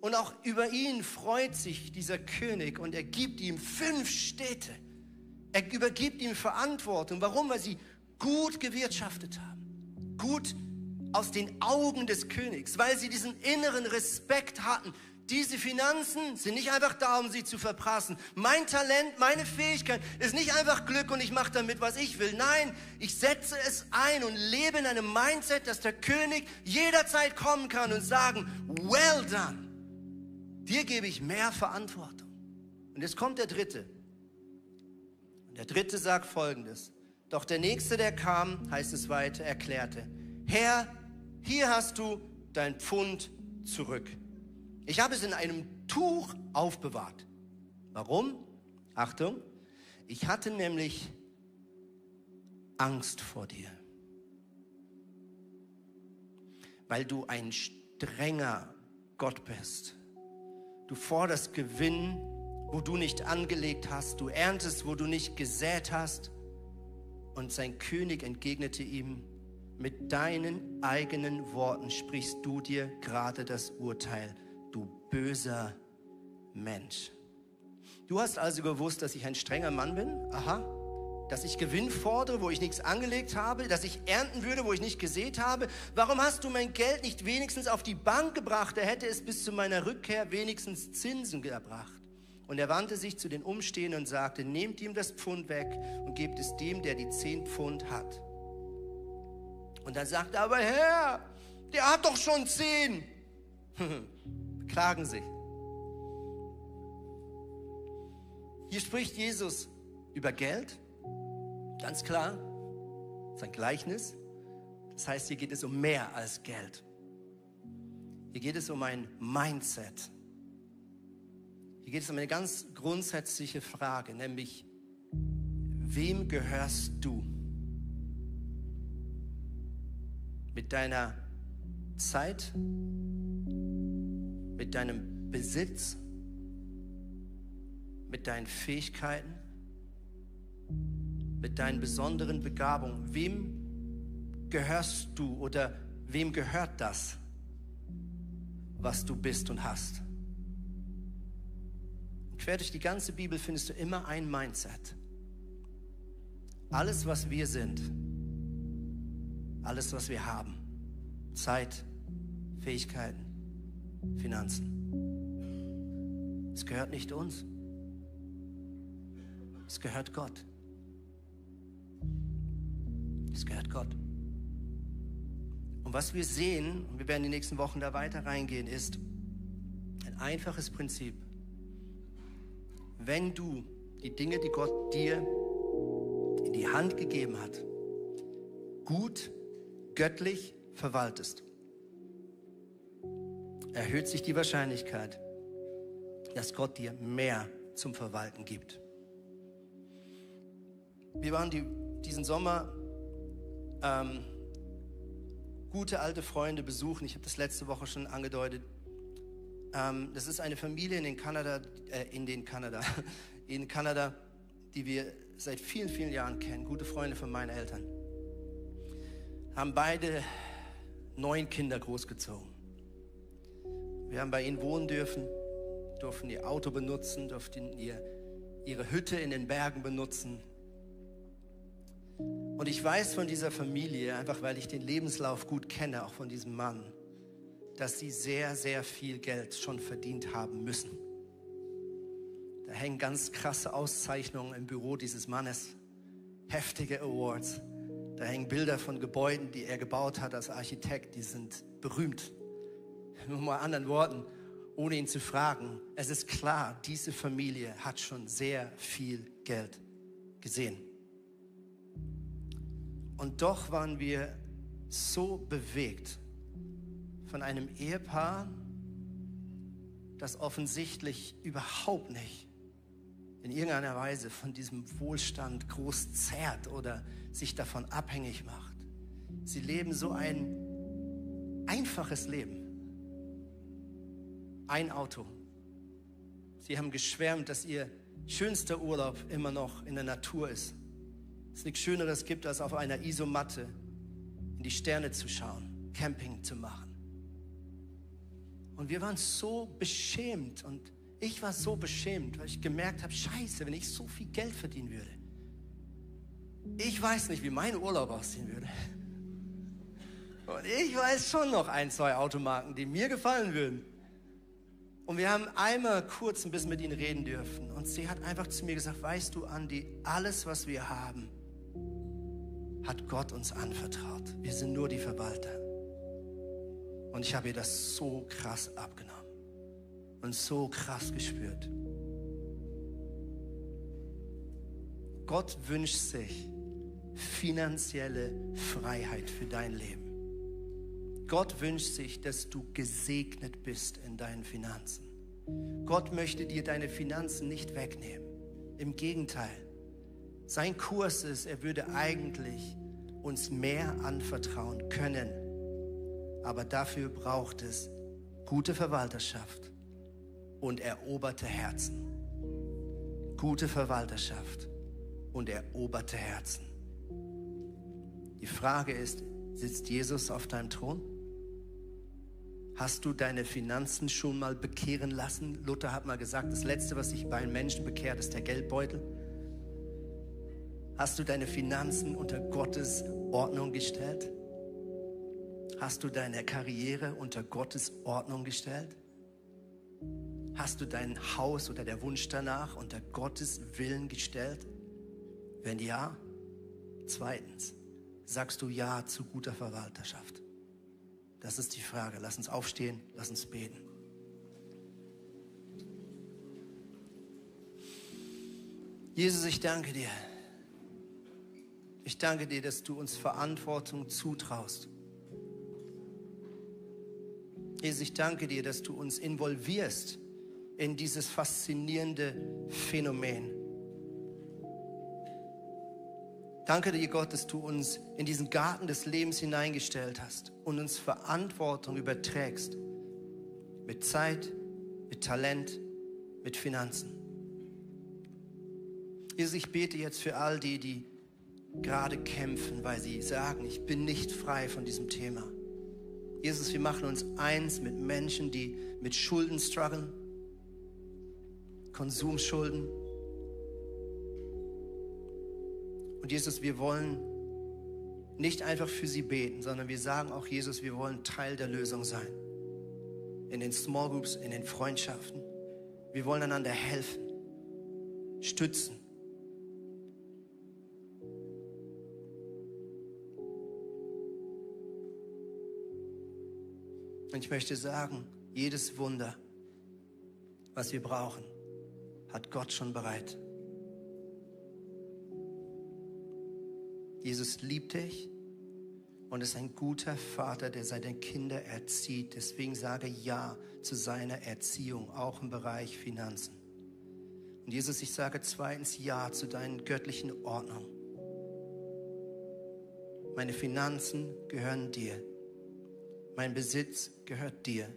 Und auch über ihn freut sich dieser König und er gibt ihm fünf Städte. Er übergibt ihm Verantwortung. Warum? Weil sie gut gewirtschaftet haben. Gut aus den Augen des Königs, weil sie diesen inneren Respekt hatten. Diese Finanzen sind nicht einfach da, um sie zu verprassen. Mein Talent, meine Fähigkeit ist nicht einfach Glück und ich mache damit, was ich will. Nein, ich setze es ein und lebe in einem Mindset, dass der König jederzeit kommen kann und sagen, well done. Dir gebe ich mehr Verantwortung. Und jetzt kommt der Dritte. Und der Dritte sagt Folgendes. Doch der Nächste, der kam, heißt es weiter, erklärte, Herr, hier hast du dein Pfund zurück. Ich habe es in einem Tuch aufbewahrt. Warum? Achtung, ich hatte nämlich Angst vor dir, weil du ein strenger Gott bist, Du forderst Gewinn, wo du nicht angelegt hast. Du erntest, wo du nicht gesät hast. Und sein König entgegnete ihm, mit deinen eigenen Worten sprichst du dir gerade das Urteil, du böser Mensch. Du hast also gewusst, dass ich ein strenger Mann bin? Aha. Dass ich Gewinn fordere, wo ich nichts angelegt habe, dass ich ernten würde, wo ich nicht gesät habe. Warum hast du mein Geld nicht wenigstens auf die Bank gebracht? Da hätte es bis zu meiner Rückkehr wenigstens Zinsen gebracht. Und er wandte sich zu den Umstehenden und sagte, nehmt ihm das Pfund weg und gebt es dem, der die zehn Pfund hat. Und dann sagt er, aber Herr, der hat doch schon zehn. Klagen sich. Hier spricht Jesus über Geld, ganz klar, sein Gleichnis. Das heißt, hier geht es um mehr als Geld. Hier geht es um ein Mindset. Hier geht es um eine ganz grundsätzliche Frage, nämlich, wem gehörst du? Mit deiner Zeit, mit deinem Besitz, mit deinen Fähigkeiten, mit deinen besonderen Begabungen. Wem gehörst du oder wem gehört das, was du bist und hast? Quer durch die ganze Bibel findest du immer ein Mindset. Alles, was wir sind, alles, was wir haben, Zeit, Fähigkeiten, Finanzen, es gehört nicht uns. Es gehört Gott. Es gehört Gott. Und was wir sehen, und wir werden in den nächsten Wochen da weiter reingehen, ist ein einfaches Prinzip. Wenn du die Dinge, die Gott dir in die Hand gegeben hat, gut, göttlich verwaltest, erhöht sich die Wahrscheinlichkeit, dass Gott dir mehr zum Verwalten gibt. Wir waren die, diesen Sommer ähm, gute alte Freunde besuchen. Ich habe das letzte Woche schon angedeutet. Ähm, das ist eine Familie in den Kanada, äh, in den Kanada, in Kanada, die wir seit vielen, vielen Jahren kennen. Gute Freunde von meinen Eltern. Haben beide neun Kinder großgezogen. Wir haben bei ihnen wohnen dürfen, durften ihr Auto benutzen, durften ihr, ihre Hütte in den Bergen benutzen, und ich weiß von dieser Familie, einfach weil ich den Lebenslauf gut kenne, auch von diesem Mann, dass sie sehr, sehr viel Geld schon verdient haben müssen. Da hängen ganz krasse Auszeichnungen im Büro dieses Mannes, heftige Awards. Da hängen Bilder von Gebäuden, die er gebaut hat als Architekt, die sind berühmt. Nur mal anderen Worten, ohne ihn zu fragen, es ist klar, diese Familie hat schon sehr viel Geld gesehen. Und doch waren wir so bewegt von einem Ehepaar, das offensichtlich überhaupt nicht in irgendeiner Weise von diesem Wohlstand groß zerrt oder sich davon abhängig macht. Sie leben so ein einfaches Leben. Ein Auto. Sie haben geschwärmt, dass ihr schönster Urlaub immer noch in der Natur ist es nichts Schöneres gibt, als auf einer Isomatte in die Sterne zu schauen, Camping zu machen. Und wir waren so beschämt und ich war so beschämt, weil ich gemerkt habe, scheiße, wenn ich so viel Geld verdienen würde. Ich weiß nicht, wie mein Urlaub aussehen würde. Und ich weiß schon noch ein, zwei Automarken, die mir gefallen würden. Und wir haben einmal kurz ein bisschen mit ihnen reden dürfen. Und sie hat einfach zu mir gesagt, weißt du, Andi, alles, was wir haben, hat Gott uns anvertraut. Wir sind nur die Verwalter. Und ich habe ihr das so krass abgenommen und so krass gespürt. Gott wünscht sich finanzielle Freiheit für dein Leben. Gott wünscht sich, dass du gesegnet bist in deinen Finanzen. Gott möchte dir deine Finanzen nicht wegnehmen. Im Gegenteil, sein Kurs ist, er würde eigentlich uns mehr anvertrauen können. Aber dafür braucht es gute Verwalterschaft und eroberte Herzen. Gute Verwalterschaft und eroberte Herzen. Die Frage ist, sitzt Jesus auf deinem Thron? Hast du deine Finanzen schon mal bekehren lassen? Luther hat mal gesagt, das Letzte, was sich bei einem Menschen bekehrt, ist der Geldbeutel. Hast du deine Finanzen unter Gottes Ordnung gestellt? Hast du deine Karriere unter Gottes Ordnung gestellt? Hast du dein Haus oder der Wunsch danach unter Gottes Willen gestellt? Wenn ja, zweitens, sagst du Ja zu guter Verwalterschaft? Das ist die Frage. Lass uns aufstehen, lass uns beten. Jesus, ich danke dir. Ich danke dir, dass du uns Verantwortung zutraust. Jesus, ich danke dir, dass du uns involvierst in dieses faszinierende Phänomen. Danke dir, Gott, dass du uns in diesen Garten des Lebens hineingestellt hast und uns Verantwortung überträgst. Mit Zeit, mit Talent, mit Finanzen. Jesus, ich bete jetzt für all die, die gerade kämpfen, weil sie sagen, ich bin nicht frei von diesem Thema. Jesus, wir machen uns eins mit Menschen, die mit Schulden strugglen, Konsumschulden, Und Jesus, wir wollen nicht einfach für sie beten, sondern wir sagen auch, Jesus, wir wollen Teil der Lösung sein. In den Small Groups, in den Freundschaften. Wir wollen einander helfen, stützen. Und ich möchte sagen, jedes Wunder, was wir brauchen, hat Gott schon bereit. Jesus liebt dich und ist ein guter Vater, der seine Kinder erzieht. Deswegen sage Ja zu seiner Erziehung, auch im Bereich Finanzen. Und Jesus, ich sage zweitens Ja zu deinen göttlichen Ordnungen. Meine Finanzen gehören dir. Mein Besitz gehört dir.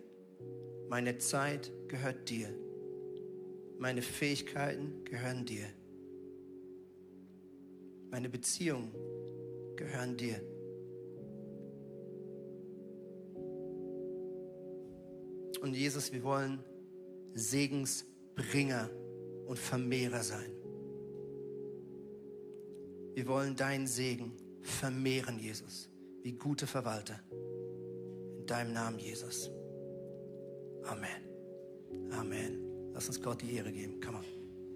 Meine Zeit gehört dir. Meine Fähigkeiten gehören dir. Meine Beziehungen gehören dir. Und Jesus, wir wollen Segensbringer und Vermehrer sein. Wir wollen deinen Segen vermehren, Jesus, wie gute Verwalter. In deinem Namen, Jesus. Amen. Amen. Lass uns Gott die Ehre geben. Come on.